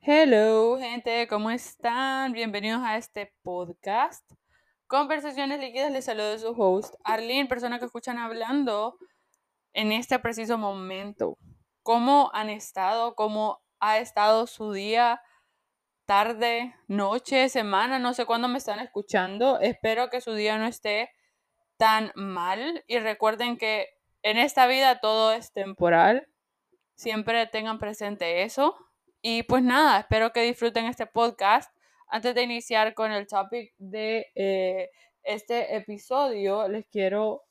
Hello, gente, ¿cómo están? Bienvenidos a este podcast. Conversaciones líquidas, les saludo su host, Arlene, persona que escuchan hablando en este preciso momento. ¿Cómo han estado? ¿Cómo ha estado su día? tarde, noche, semana, no sé cuándo me están escuchando. Espero que su día no esté tan mal y recuerden que en esta vida todo es temporal. Siempre tengan presente eso. Y pues nada, espero que disfruten este podcast. Antes de iniciar con el topic de eh, este episodio, les quiero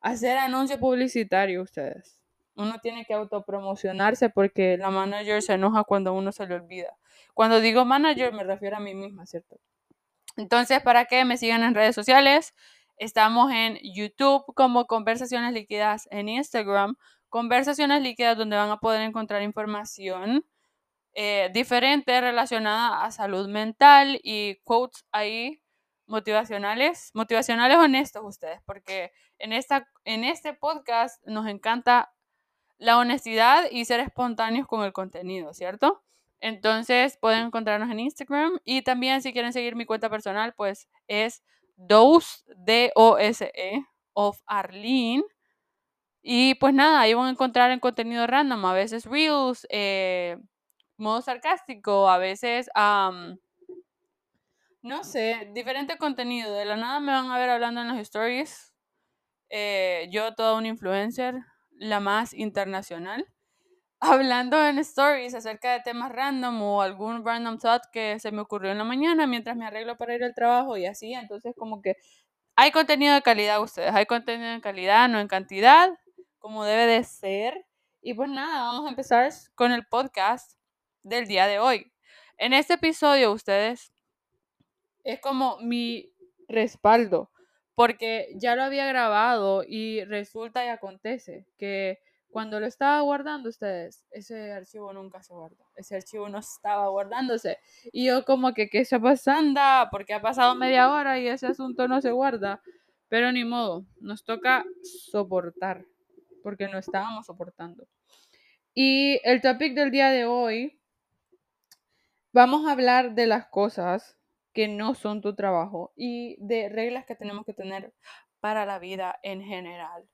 hacer anuncio publicitario ustedes. Uno tiene que autopromocionarse porque la manager se enoja cuando uno se le olvida. Cuando digo manager me refiero a mí misma, ¿cierto? Entonces, para que me sigan en redes sociales, estamos en YouTube como Conversaciones Líquidas, en Instagram, Conversaciones Líquidas, donde van a poder encontrar información eh, diferente relacionada a salud mental y quotes ahí motivacionales, motivacionales honestos ustedes, porque en, esta, en este podcast nos encanta la honestidad y ser espontáneos con el contenido, ¿cierto? Entonces pueden encontrarnos en Instagram y también si quieren seguir mi cuenta personal, pues es dose, D-O-S-E, of Arlene. Y pues nada, ahí van a encontrar el contenido random, a veces reels, eh, modo sarcástico, a veces, no sé, diferente contenido. De la nada me van a ver hablando en los stories. Eh, yo, toda una influencer, la más internacional hablando en stories acerca de temas random o algún random thought que se me ocurrió en la mañana mientras me arreglo para ir al trabajo y así. Entonces, como que hay contenido de calidad ustedes, hay contenido de calidad, no en cantidad, como debe de ser. Y pues nada, vamos a empezar con el podcast del día de hoy. En este episodio, ustedes, es como mi respaldo, porque ya lo había grabado y resulta y acontece que cuando lo estaba guardando ustedes, ese archivo nunca se guardó. Ese archivo no estaba guardándose. Y yo como que, ¿qué está pasando? Porque ha pasado media hora y ese asunto no se guarda. Pero ni modo, nos toca soportar, porque no estábamos soportando. Y el topic del día de hoy, vamos a hablar de las cosas que no son tu trabajo y de reglas que tenemos que tener para la vida en general.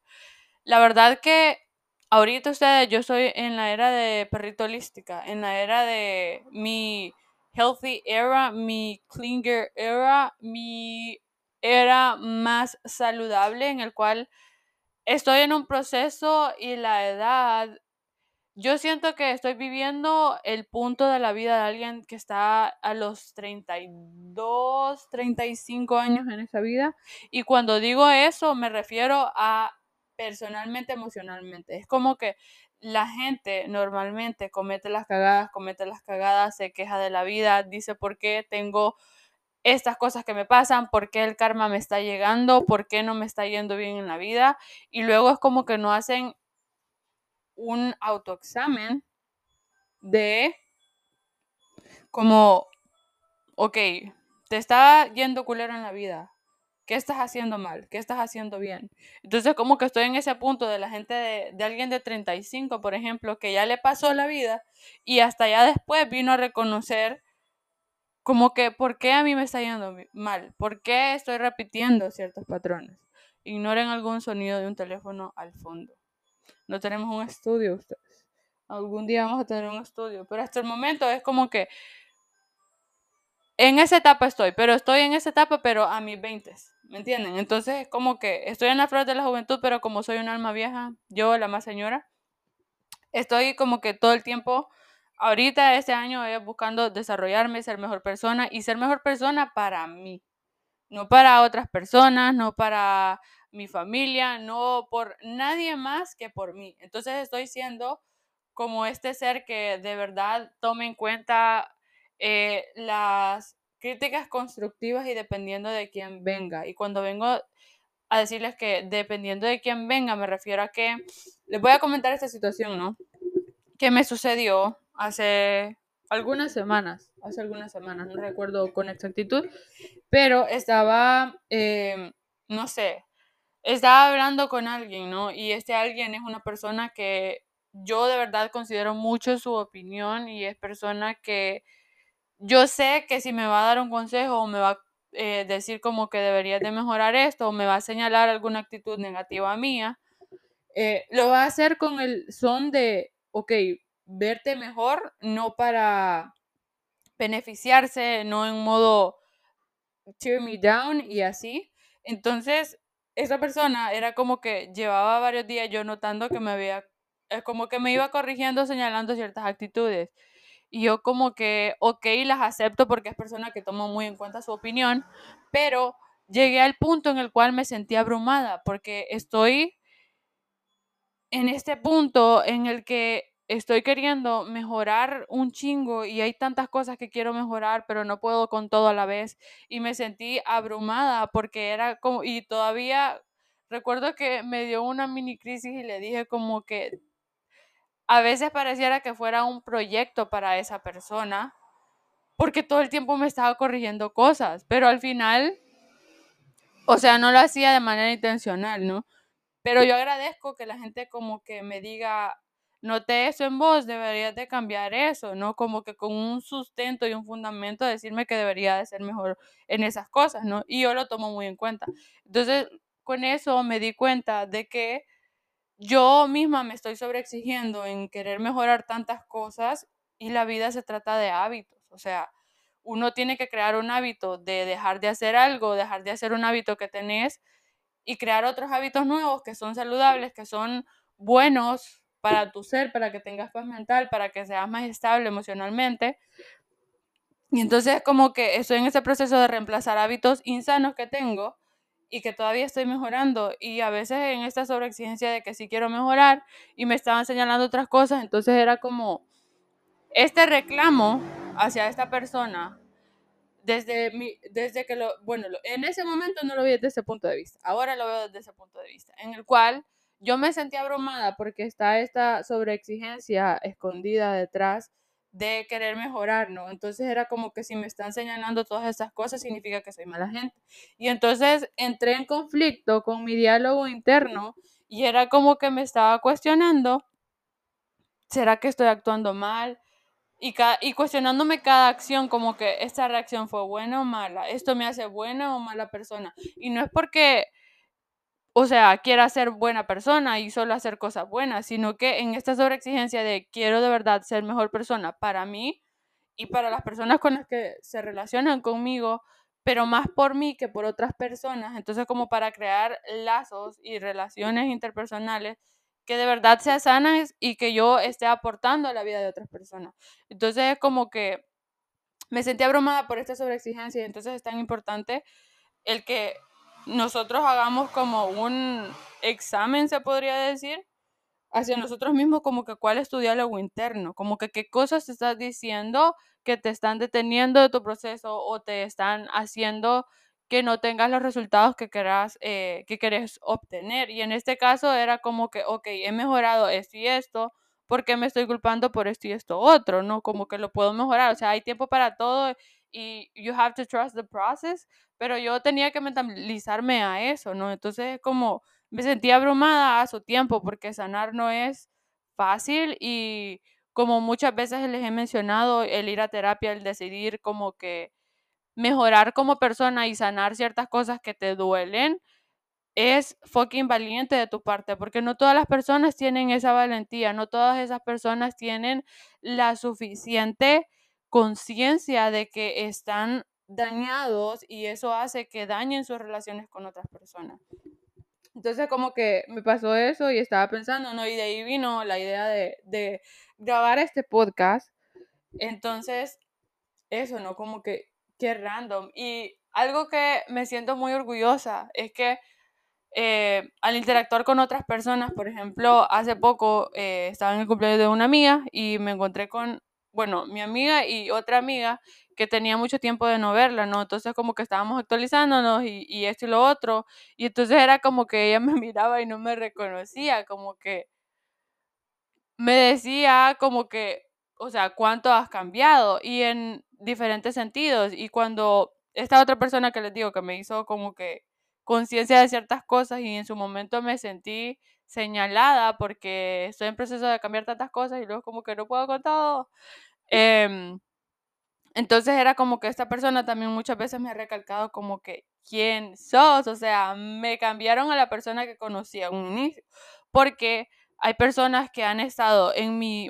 La verdad que ahorita ustedes, yo estoy en la era de perrito holística, en la era de mi healthy era, mi cleaner era, mi era más saludable en el cual estoy en un proceso y la edad, yo siento que estoy viviendo el punto de la vida de alguien que está a los 32, 35 años en esa vida. Y cuando digo eso me refiero a personalmente, emocionalmente. Es como que la gente normalmente comete las cagadas, comete las cagadas, se queja de la vida, dice por qué tengo estas cosas que me pasan, por qué el karma me está llegando, por qué no me está yendo bien en la vida. Y luego es como que no hacen un autoexamen de como, ok, te está yendo culero en la vida. ¿Qué estás haciendo mal? ¿Qué estás haciendo bien? Entonces, como que estoy en ese punto de la gente de, de, alguien de 35, por ejemplo, que ya le pasó la vida y hasta ya después vino a reconocer como que, ¿por qué a mí me está yendo mal? ¿Por qué estoy repitiendo ciertos patrones? Ignoren algún sonido de un teléfono al fondo. No tenemos un estudio ustedes. Algún día vamos a tener un estudio, pero hasta el momento es como que en esa etapa estoy, pero estoy en esa etapa, pero a mis 20, ¿me entienden? Entonces es como que estoy en la flor de la juventud, pero como soy un alma vieja, yo la más señora, estoy como que todo el tiempo, ahorita este año es buscando desarrollarme, ser mejor persona y ser mejor persona para mí, no para otras personas, no para mi familia, no por nadie más que por mí. Entonces estoy siendo como este ser que de verdad tome en cuenta eh, las críticas constructivas y dependiendo de quién venga. Y cuando vengo a decirles que dependiendo de quién venga, me refiero a que les voy a comentar esta situación, ¿no? Que me sucedió hace algunas semanas, hace algunas semanas, no recuerdo con exactitud, pero estaba, em, no sé, estaba hablando con alguien, ¿no? Y este alguien es una persona que yo de verdad considero mucho su opinión y es persona que yo sé que si me va a dar un consejo o me va a eh, decir como que deberías de mejorar esto o me va a señalar alguna actitud negativa mía, eh, lo va a hacer con el son de, ok, verte mejor, no para beneficiarse, no en modo tear me down y así. Entonces, esa persona era como que llevaba varios días yo notando que me había, es como que me iba corrigiendo, señalando ciertas actitudes. Y yo como que, ok, las acepto porque es persona que tomo muy en cuenta su opinión, pero llegué al punto en el cual me sentí abrumada porque estoy en este punto en el que estoy queriendo mejorar un chingo y hay tantas cosas que quiero mejorar, pero no puedo con todo a la vez. Y me sentí abrumada porque era como, y todavía recuerdo que me dio una mini crisis y le dije como que a veces pareciera que fuera un proyecto para esa persona, porque todo el tiempo me estaba corrigiendo cosas, pero al final, o sea, no lo hacía de manera intencional, ¿no? Pero yo agradezco que la gente como que me diga, noté eso en vos, deberías de cambiar eso, ¿no? Como que con un sustento y un fundamento decirme que debería de ser mejor en esas cosas, ¿no? Y yo lo tomo muy en cuenta. Entonces, con eso me di cuenta de que yo misma me estoy sobreexigiendo en querer mejorar tantas cosas y la vida se trata de hábitos, o sea, uno tiene que crear un hábito de dejar de hacer algo, dejar de hacer un hábito que tenés y crear otros hábitos nuevos que son saludables, que son buenos para tu ser, para que tengas paz mental, para que seas más estable emocionalmente. Y entonces como que estoy en ese proceso de reemplazar hábitos insanos que tengo y que todavía estoy mejorando y a veces en esta sobreexigencia de que sí quiero mejorar y me estaban señalando otras cosas, entonces era como este reclamo hacia esta persona desde mi, desde que lo, bueno, en ese momento no lo vi desde ese punto de vista, ahora lo veo desde ese punto de vista, en el cual yo me sentí abrumada porque está esta sobreexigencia escondida detrás de querer mejorar, ¿no? Entonces era como que si me están señalando todas esas cosas significa que soy mala gente. Y entonces entré en conflicto con mi diálogo interno y era como que me estaba cuestionando, ¿será que estoy actuando mal? Y, y cuestionándome cada acción, como que esta reacción fue buena o mala, esto me hace buena o mala persona. Y no es porque o sea, quiera ser buena persona y solo hacer cosas buenas, sino que en esta sobreexigencia de quiero de verdad ser mejor persona para mí y para las personas con las que se relacionan conmigo, pero más por mí que por otras personas. Entonces, como para crear lazos y relaciones interpersonales que de verdad sean sanas y que yo esté aportando a la vida de otras personas. Entonces, es como que me sentí abrumada por esta sobreexigencia y entonces es tan importante el que nosotros hagamos como un examen, se podría decir, hacia nosotros mismos, como que cuál es tu diálogo interno, como que qué cosas te estás diciendo que te están deteniendo de tu proceso o te están haciendo que no tengas los resultados que querás, eh, que querés obtener. Y en este caso era como que, ok, he mejorado esto y esto, ¿por qué me estoy culpando por esto y esto otro? ¿No? Como que lo puedo mejorar, o sea, hay tiempo para todo y you have to trust the process, pero yo tenía que mentalizarme a eso, ¿no? Entonces como me sentía abrumada a su tiempo porque sanar no es fácil y como muchas veces les he mencionado, el ir a terapia, el decidir como que mejorar como persona y sanar ciertas cosas que te duelen, es fucking valiente de tu parte, porque no todas las personas tienen esa valentía, no todas esas personas tienen la suficiente conciencia de que están dañados y eso hace que dañen sus relaciones con otras personas. Entonces como que me pasó eso y estaba pensando, ¿no? Y de ahí vino la idea de, de grabar este podcast. Entonces, eso, ¿no? Como que, qué random. Y algo que me siento muy orgullosa es que eh, al interactuar con otras personas, por ejemplo, hace poco eh, estaba en el cumpleaños de una amiga y me encontré con bueno, mi amiga y otra amiga que tenía mucho tiempo de no verla, ¿no? Entonces como que estábamos actualizándonos y, y esto y lo otro. Y entonces era como que ella me miraba y no me reconocía, como que me decía como que, o sea, cuánto has cambiado y en diferentes sentidos. Y cuando esta otra persona que les digo que me hizo como que conciencia de ciertas cosas y en su momento me sentí señalada porque estoy en proceso de cambiar tantas cosas y luego como que no puedo con todo. Em, entonces era como que esta persona también muchas veces me ha recalcado como que, ¿quién sos? O sea, me cambiaron a la persona que conocía a un inicio. Porque hay personas que han estado en, mi,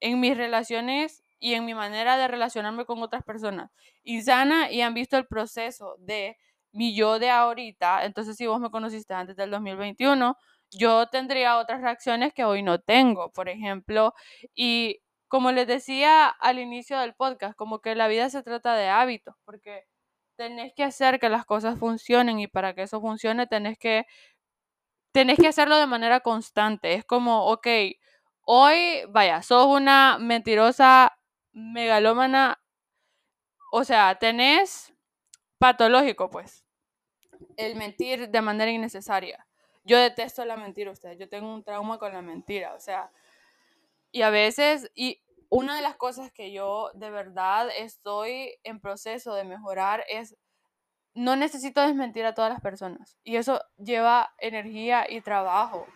en mis relaciones y en mi manera de relacionarme con otras personas insana y han visto el proceso de mi yo de ahorita. Entonces, si vos me conociste antes del 2021, yo tendría otras reacciones que hoy no tengo, por ejemplo, y como les decía al inicio del podcast, como que la vida se trata de hábitos, porque tenés que hacer que las cosas funcionen y para que eso funcione tenés que, tenés que hacerlo de manera constante. Es como, ok, hoy, vaya, sos una mentirosa megalómana, o sea, tenés patológico, pues, el mentir de manera innecesaria. Yo detesto la mentira, ustedes, yo tengo un trauma con la mentira, o sea, y a veces, y una de las cosas que yo de verdad estoy en proceso de mejorar es no necesito desmentir a todas las personas. Y eso lleva energía y trabajo.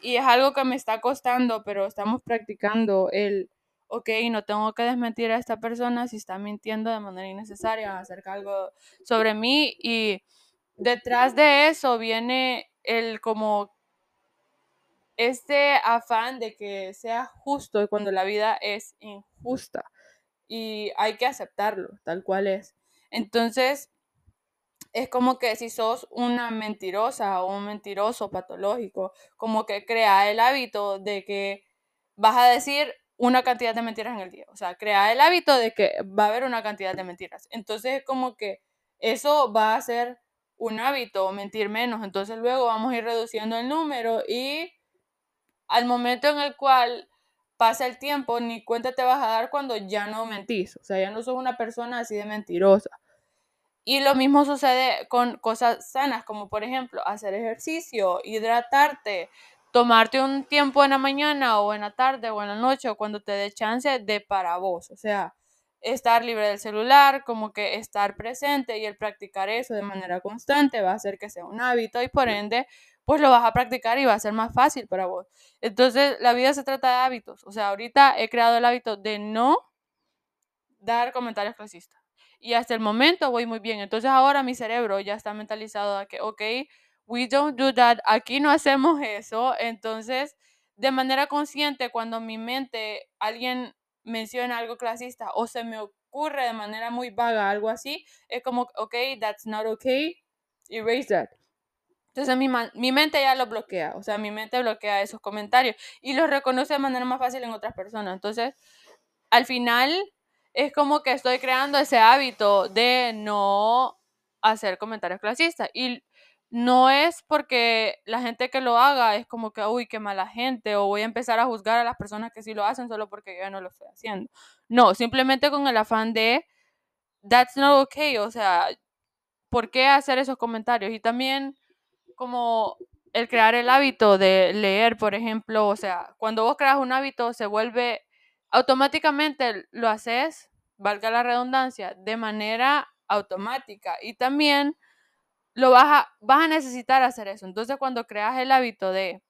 Y es algo que me está costando, pero estamos practicando el, ok, no tengo que desmentir a esta persona si está mintiendo de manera innecesaria acerca algo sobre mí. Y detrás de eso viene el como este afán de que sea justo cuando la vida es injusta y hay que aceptarlo tal cual es. Entonces, es como que si sos una mentirosa o un mentiroso patológico, como que crea el hábito de que vas a decir una cantidad de mentiras en el día. O sea, crea el hábito de que va a haber una cantidad de mentiras. Entonces, es como que eso va a ser un hábito, mentir menos. Entonces, luego vamos a ir reduciendo el número y al momento en el cual pasa el tiempo, ni cuenta te vas a dar cuando ya no mentís. O sea, ya no sos una persona así de mentirosa. Y lo mismo sucede con cosas sanas, como por ejemplo hacer ejercicio, hidratarte, tomarte un tiempo en la mañana o en la tarde o en la noche o cuando te dé chance de para vos. O sea, estar libre del celular, como que estar presente y el practicar eso de manera constante va a hacer que sea un hábito y por ende pues lo vas a practicar y va a ser más fácil para vos. Entonces, la vida se trata de hábitos. O sea, ahorita he creado el hábito de no dar comentarios clasistas. Y hasta el momento voy muy bien. Entonces, ahora mi cerebro ya está mentalizado a que, ok, we don't do that, aquí no hacemos eso. Entonces, de manera consciente, cuando mi mente, alguien menciona algo clasista o se me ocurre de manera muy vaga algo así, es como, ok, that's not okay, erase that. Entonces mi, mi mente ya lo bloquea, o sea, mi mente bloquea esos comentarios y los reconoce de manera más fácil en otras personas. Entonces, al final es como que estoy creando ese hábito de no hacer comentarios clasistas y no es porque la gente que lo haga es como que, uy, qué mala gente, o voy a empezar a juzgar a las personas que sí lo hacen solo porque yo no lo estoy haciendo. No, simplemente con el afán de, that's not okay, o sea, ¿por qué hacer esos comentarios? Y también como el crear el hábito de leer, por ejemplo, o sea, cuando vos creas un hábito se vuelve automáticamente lo haces, valga la redundancia, de manera automática y también lo vas a, vas a necesitar hacer eso. Entonces, cuando creas el hábito de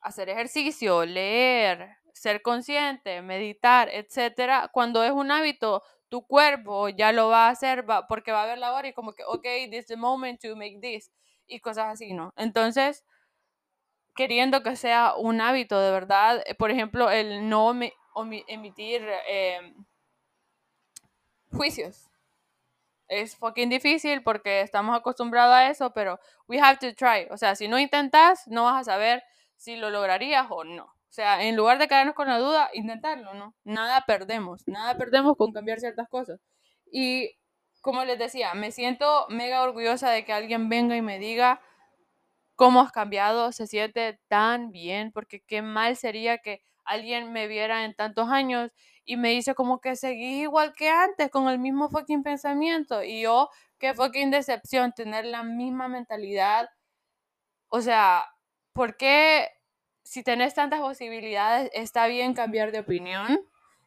hacer ejercicio, leer, ser consciente, meditar, etcétera, cuando es un hábito, tu cuerpo ya lo va a hacer porque va a ver la hora y como que, ok, this is the moment to make this y cosas así, ¿no? Entonces, queriendo que sea un hábito de verdad, eh, por ejemplo, el no emitir em, juicios. Es fucking difícil porque estamos acostumbrados a eso, pero we have to try. O sea, si no intentas, no vas a saber si lo lograrías o no. O sea, en lugar de quedarnos con la duda, intentarlo, ¿no? Nada perdemos, nada perdemos con cambiar ciertas cosas. Y como les decía, me siento mega orgullosa de que alguien venga y me diga cómo has cambiado, se siente tan bien, porque qué mal sería que alguien me viera en tantos años y me dice como que seguí igual que antes, con el mismo fucking pensamiento. Y yo, qué fucking decepción tener la misma mentalidad. O sea, ¿por qué si tenés tantas posibilidades está bien cambiar de opinión?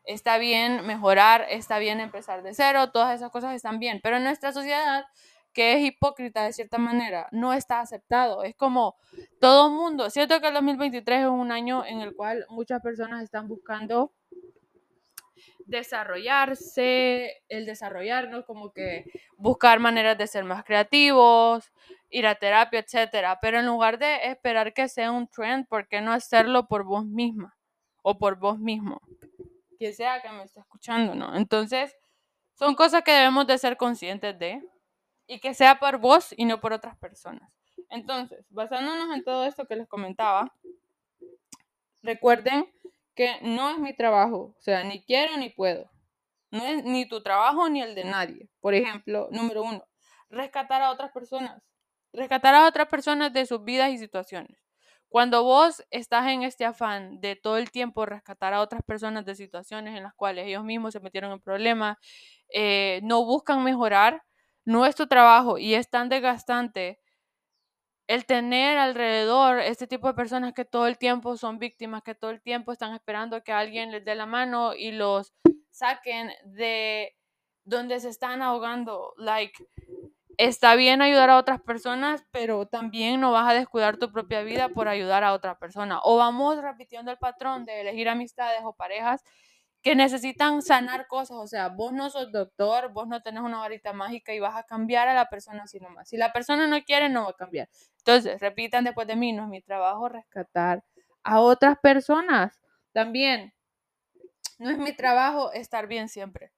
está bien mejorar, está bien empezar de cero, todas esas cosas están bien, pero en nuestra sociedad que es hipócrita de cierta manera, no está aceptado. Es como todo mundo. Cierto que el 2023 es un año en el cual muchas personas están buscando desarrollarse, el desarrollarnos, como que buscar maneras de ser más creativos, ir a terapia, etcétera. Pero en lugar de esperar que sea un trend, ¿por qué no hacerlo por vos misma o por vos mismo? Quien sea que me esté escuchando, ¿no? Entonces, son cosas que debemos de ser conscientes de y que sea por vos y no por otras personas. Entonces, basándonos en todo esto que les comentaba, recuerden que no es mi trabajo, o sea, ni quiero ni puedo. No es ni tu trabajo ni el de nadie. Por ejemplo, número uno, rescatar a otras personas. Rescatar a otras personas de sus vidas y situaciones. Cuando vos estás en este afán de todo el tiempo rescatar a otras personas de situaciones en las cuales ellos mismos se metieron en problemas, eh, no buscan mejorar, no es tu trabajo y es tan desgastante el tener alrededor este tipo de personas que todo el tiempo son víctimas, que todo el tiempo están esperando que alguien les dé la mano y los saquen de donde se están ahogando. Like, está bien ayudar a otras personas, pero también no vas a descuidar tu propia vida por ayudar a otra persona. O vamos repitiendo el patrón de elegir amistades o parejas que necesitan sanar cosas. O sea, vos no sos doctor, vos no tenés una varita mágica y vas a cambiar a la persona así nomás. Si la persona no quiere, no va a cambiar. Entonces, repitan después de mí, no es mi trabajo rescatar a otras personas. También, no es mi trabajo estar bien siempre.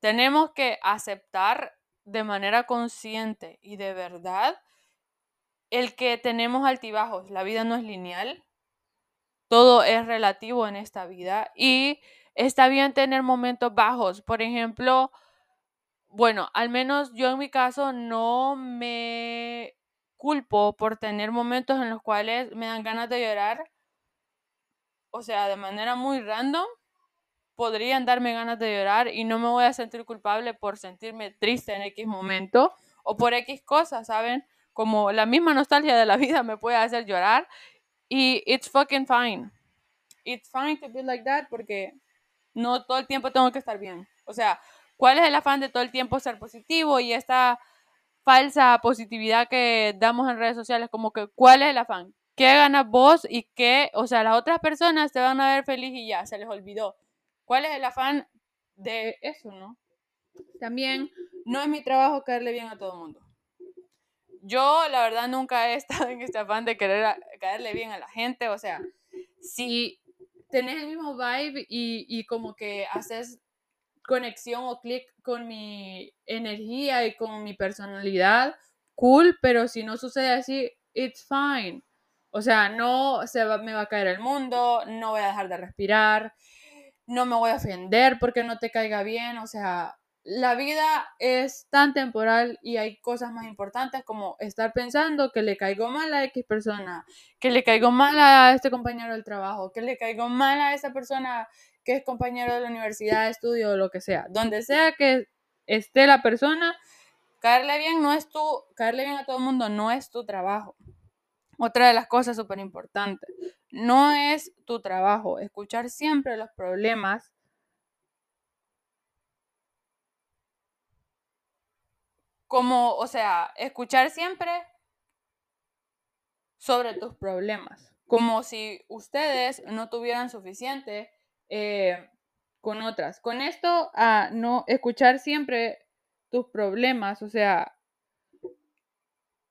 Tenemos que aceptar de manera consciente y de verdad el que tenemos altibajos. La vida no es lineal. Todo es relativo en esta vida y Está bien tener momentos bajos. Por ejemplo, bueno, al menos yo en mi caso no me culpo por tener momentos en los cuales me dan ganas de llorar. O sea, de manera muy random, podrían darme ganas de llorar y no me voy a sentir culpable por sentirme triste en X momento o por X cosas, ¿saben? Como la misma nostalgia de la vida me puede hacer llorar y it's fucking fine. It's fine to be like that porque no todo el tiempo tengo que estar bien. O sea, ¿cuál es el afán de todo el tiempo ser positivo y esta falsa positividad que damos en redes sociales? Como que, ¿cuál es el afán? ¿Qué ganas vos y qué? O sea, las otras personas te van a ver feliz y ya, se les olvidó. ¿Cuál es el afán de eso, no? También no es mi trabajo caerle bien a todo el mundo. Yo, la verdad, nunca he estado en este afán de querer caerle bien a la gente. O sea, si tenés el mismo vibe y, y como que haces conexión o clic con mi energía y con mi personalidad, cool, pero si no sucede así, it's fine. O sea, no se me va a caer el mundo, no voy a dejar de respirar, no me voy a ofender porque no te caiga bien, o sea, la vida es tan temporal y hay cosas más importantes como estar pensando que le caigo mal a X persona, que le caigo mal a este compañero del trabajo, que le caigo mal a esa persona que es compañero de la universidad, de estudio o lo que sea. Donde sea que esté la persona, caerle bien no es tu, caerle bien a todo el mundo no es tu trabajo. Otra de las cosas súper importantes, no es tu trabajo escuchar siempre los problemas como, o sea, escuchar siempre sobre tus problemas, como si ustedes no tuvieran suficiente eh, con otras. Con esto, a no escuchar siempre tus problemas, o sea,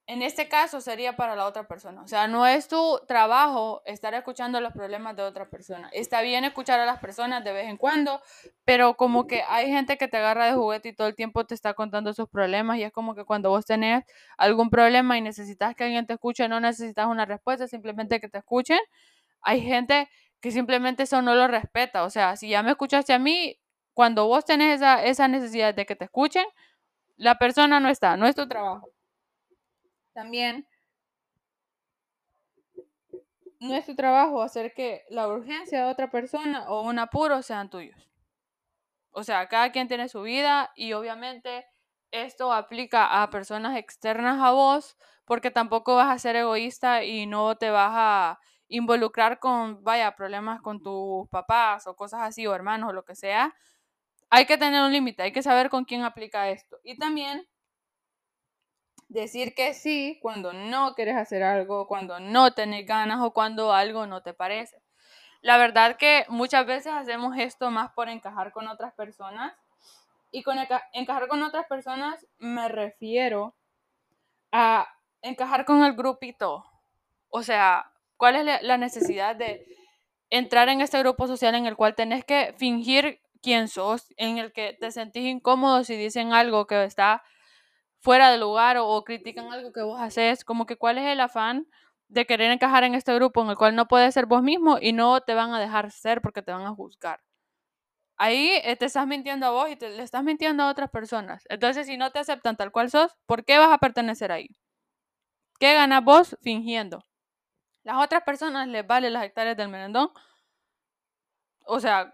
en este caso sería para la otra persona. O sea, no es tu trabajo estar escuchando los problemas de otra persona. Está bien escuchar a las personas de vez en cuando, pero como que hay gente que te agarra de juguete y todo el tiempo te está contando sus problemas y es como que cuando vos tenés algún problema y necesitas que alguien te escuche, no necesitas una respuesta, simplemente que te escuchen. Hay gente que simplemente eso no lo respeta. O sea, si ya me escuchaste a mí, cuando vos tenés esa, esa necesidad de que te escuchen, la persona no está, no es tu trabajo. También no es tu trabajo hacer que la urgencia de otra persona o un apuro sean tuyos. O sea, cada quien tiene su vida y obviamente esto aplica a personas externas a vos porque tampoco vas a ser egoísta y no te vas a involucrar con, vaya, problemas con tus papás o cosas así o hermanos o lo que sea. Hay que tener un límite, hay que saber con quién aplica esto. Y también decir que sí cuando no quieres hacer algo, cuando no tenés ganas o cuando algo no te parece. La verdad que muchas veces hacemos esto más por encajar con otras personas. Y con encajar con otras personas me refiero a encajar con el grupito. O sea, ¿cuál es la necesidad de entrar en este grupo social en el cual tenés que fingir quién sos, en el que te sentís incómodo si dicen algo que está fuera de lugar o, critican algo que vos haces, como que cuál es el afán de querer encajar en este grupo en el cual no puedes ser vos mismo y no te van a dejar ser porque te van a juzgar. Ahí eh, te estás mintiendo a vos y te, le estás mintiendo a otras personas. Entonces, si no te aceptan tal cual sos, ¿por qué vas a pertenecer ahí? ¿Qué ganas vos fingiendo? Las otras personas les vale las hectáreas del merendón. O sea,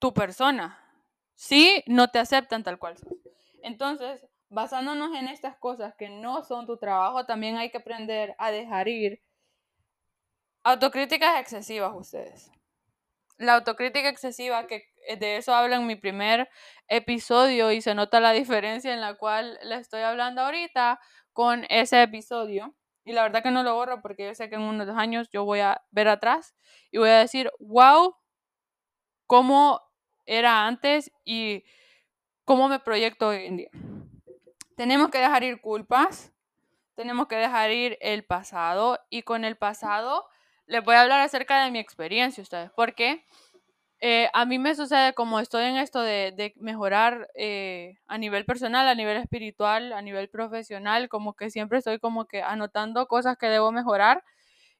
tu persona. Si no te aceptan tal cual sos. Entonces, basándonos en estas cosas que no son tu trabajo, también hay que aprender a dejar ir autocríticas excesivas ustedes. La autocrítica excesiva, que eh, de eso habla en mi primer episodio y se nota la diferencia en la cual le estoy hablando ahorita con ese episodio. Y la verdad que no lo borro porque yo sé que en unos años yo voy a ver atrás y voy a decir, wow, cómo era antes y cómo me proyecto hoy en día. Tenemos que dejar ir culpas, tenemos que dejar ir el pasado y con el pasado les voy a hablar acerca de mi experiencia ustedes, porque eh, a mí me sucede como estoy en esto de, mejorar eh, a nivel personal, a nivel espiritual, a nivel profesional, como que siempre estoy como que anotando cosas que debo mejorar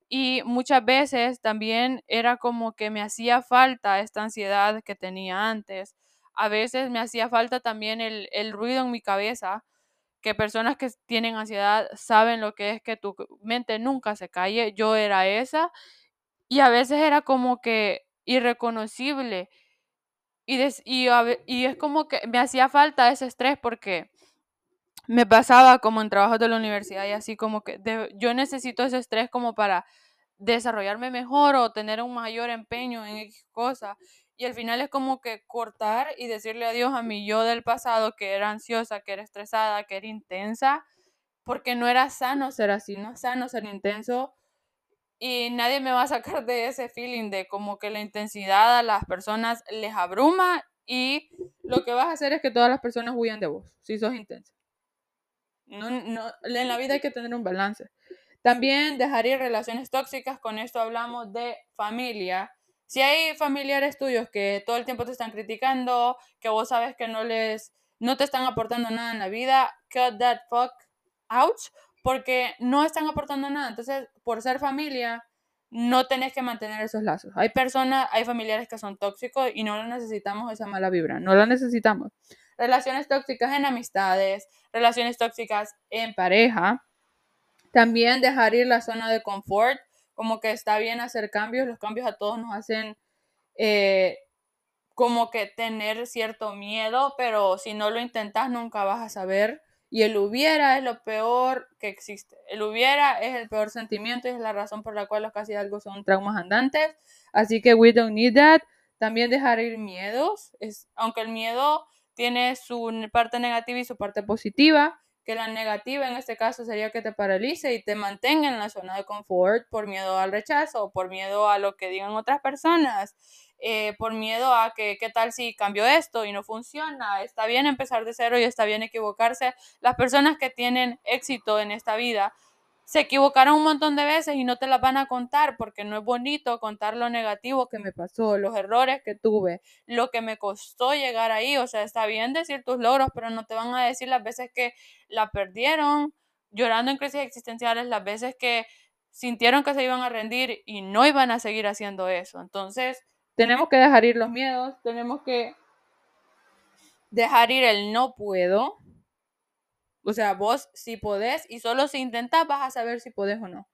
y muchas veces también era como que me hacía falta esta ansiedad que tenía antes. A veces me hacía falta también el, el ruido en mi cabeza que personas que tienen ansiedad saben lo que es que tu mente nunca se calle. Yo era esa y a veces era como que irreconocible y, es como que me hacía falta ese estrés porque me pasaba como en trabajos de la universidad y así como que yo necesito ese estrés como para desarrollarme mejor o tener un mayor empeño en X cosa. Y al final es como que cortar y decirle adiós a mi yo del pasado que era ansiosa, que era estresada, que era intensa, porque no era sano ser así, no es sano ser intenso. Y nadie me va a sacar de ese feeling de como que la intensidad a las personas les abruma y lo que vas a hacer es que todas las personas huyan de vos, si sos intensa. No, no, en la vida hay que tener un balance. También dejar ir relaciones tóxicas, con esto hablamos de familia, si hay familiares tuyos que todo el tiempo te están criticando, que vos sabes que no les, no te están aportando nada en la vida, cut that fuck out, porque no están aportando nada. Entonces, por ser familia, no tenés que mantener esos lazos. Hay personas, hay familiares que son tóxicos y no necesitamos esa mala vibra, no la necesitamos. Relaciones tóxicas en amistades, relaciones tóxicas en pareja. También dejar ir la zona de confort como que está bien hacer cambios, los cambios a todos nos hacen eh, como que tener cierto miedo, pero si no lo intentas nunca vas a saber. Y el hubiera es lo peor que existe. El hubiera es el peor sentimiento y es la razón por la cual los casi algo son traumas andantes. Así que we don't need that. También dejar ir miedos. Es, aunque el miedo tiene su parte negativa y su parte positiva, que la negativa en este caso sería que te paralice y te mantenga en la zona de confort por miedo al rechazo, por miedo a lo que digan otras personas, eh, por miedo a que qué tal si cambio esto y no funciona. Está bien empezar de cero y está bien equivocarse. Las personas que tienen éxito en esta vida se equivocaron un montón de veces y no te las van a contar porque no es bonito contar lo negativo que me pasó, los errores que tuve, lo que me costó llegar ahí. O sea, está bien decir tus logros, pero no te van a decir las veces que la perdieron, llorando en crisis existenciales, las veces que sintieron que se iban a rendir y no iban a seguir haciendo eso. Entonces, tenemos que dejar ir los miedos, tenemos que dejar ir el no puedo o sea, vos si podés y solo si intentas vas a saber si podés o no.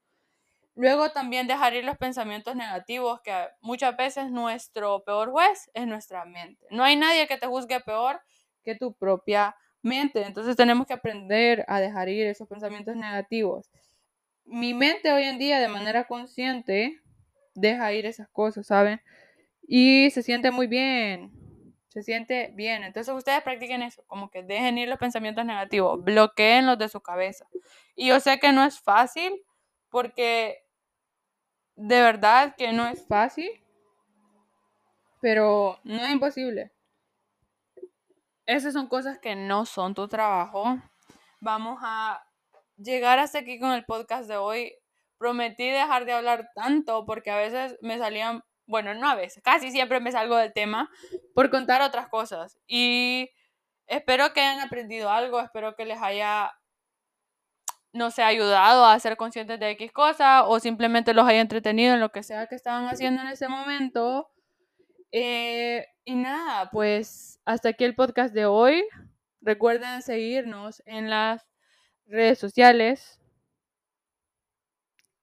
Luego también dejar ir los pensamientos negativos, que muchas veces nuestro peor juez es nuestra mente. No hay nadie que te juzgue peor que tu propia mente. Entonces tenemos que aprender a dejar ir esos pensamientos negativos. Mi mente hoy en día de manera consciente deja ir esas cosas, ¿saben? Y se siente muy bien. Se siente bien. Entonces ustedes practiquen eso, como que dejen ir los pensamientos negativos, bloqueen de su cabeza. Y yo sé que no es fácil, porque de verdad que no es fácil, pero no es imposible. Esas son cosas que no son tu trabajo. Vamos a llegar hasta aquí con el podcast de hoy. Prometí dejar de hablar tanto porque a veces me salían, bueno, no a veces, casi siempre me salgo del tema por contar otras cosas. Y espero que hayan aprendido algo, espero que les haya, no sé, ayudado a ser conscientes de X cosa o simplemente los haya entretenido en lo que sea que estaban haciendo en ese momento. Eh, y nada, pues hasta aquí el podcast de hoy. Recuerden seguirnos en las redes sociales.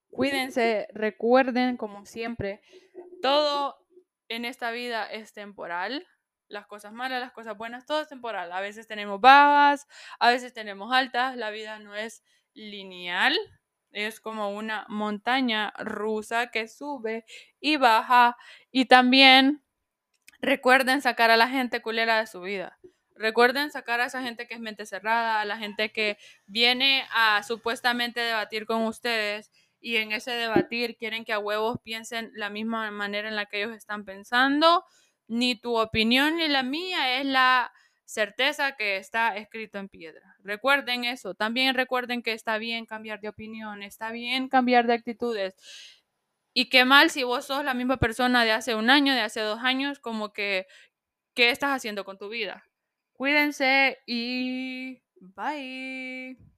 Cuídense, recuerden como siempre, todo en esta vida es temporal. Las cosas malas, las cosas buenas, todo es temporal. A veces tenemos bajas, a veces tenemos altas. La vida no es lineal. Es como una montaña rusa que sube y baja. Y también Recuerden sacar a la gente culera de su vida. Recuerden sacar a esa gente que es mente cerrada, a la gente que viene a supuestamente debatir con ustedes y en ese debatir quieren que a huevos piensen la misma manera en la que ellos están pensando. Ni tu opinión ni la mía es la certeza que está escrito en piedra. Recuerden eso. También recuerden que está bien cambiar de opinión, está bien cambiar de actitudes. Y qué mal si vos sos la misma persona de hace un año, de hace dos años, como que, ¿qué estás haciendo con tu vida? Cuídense y bye.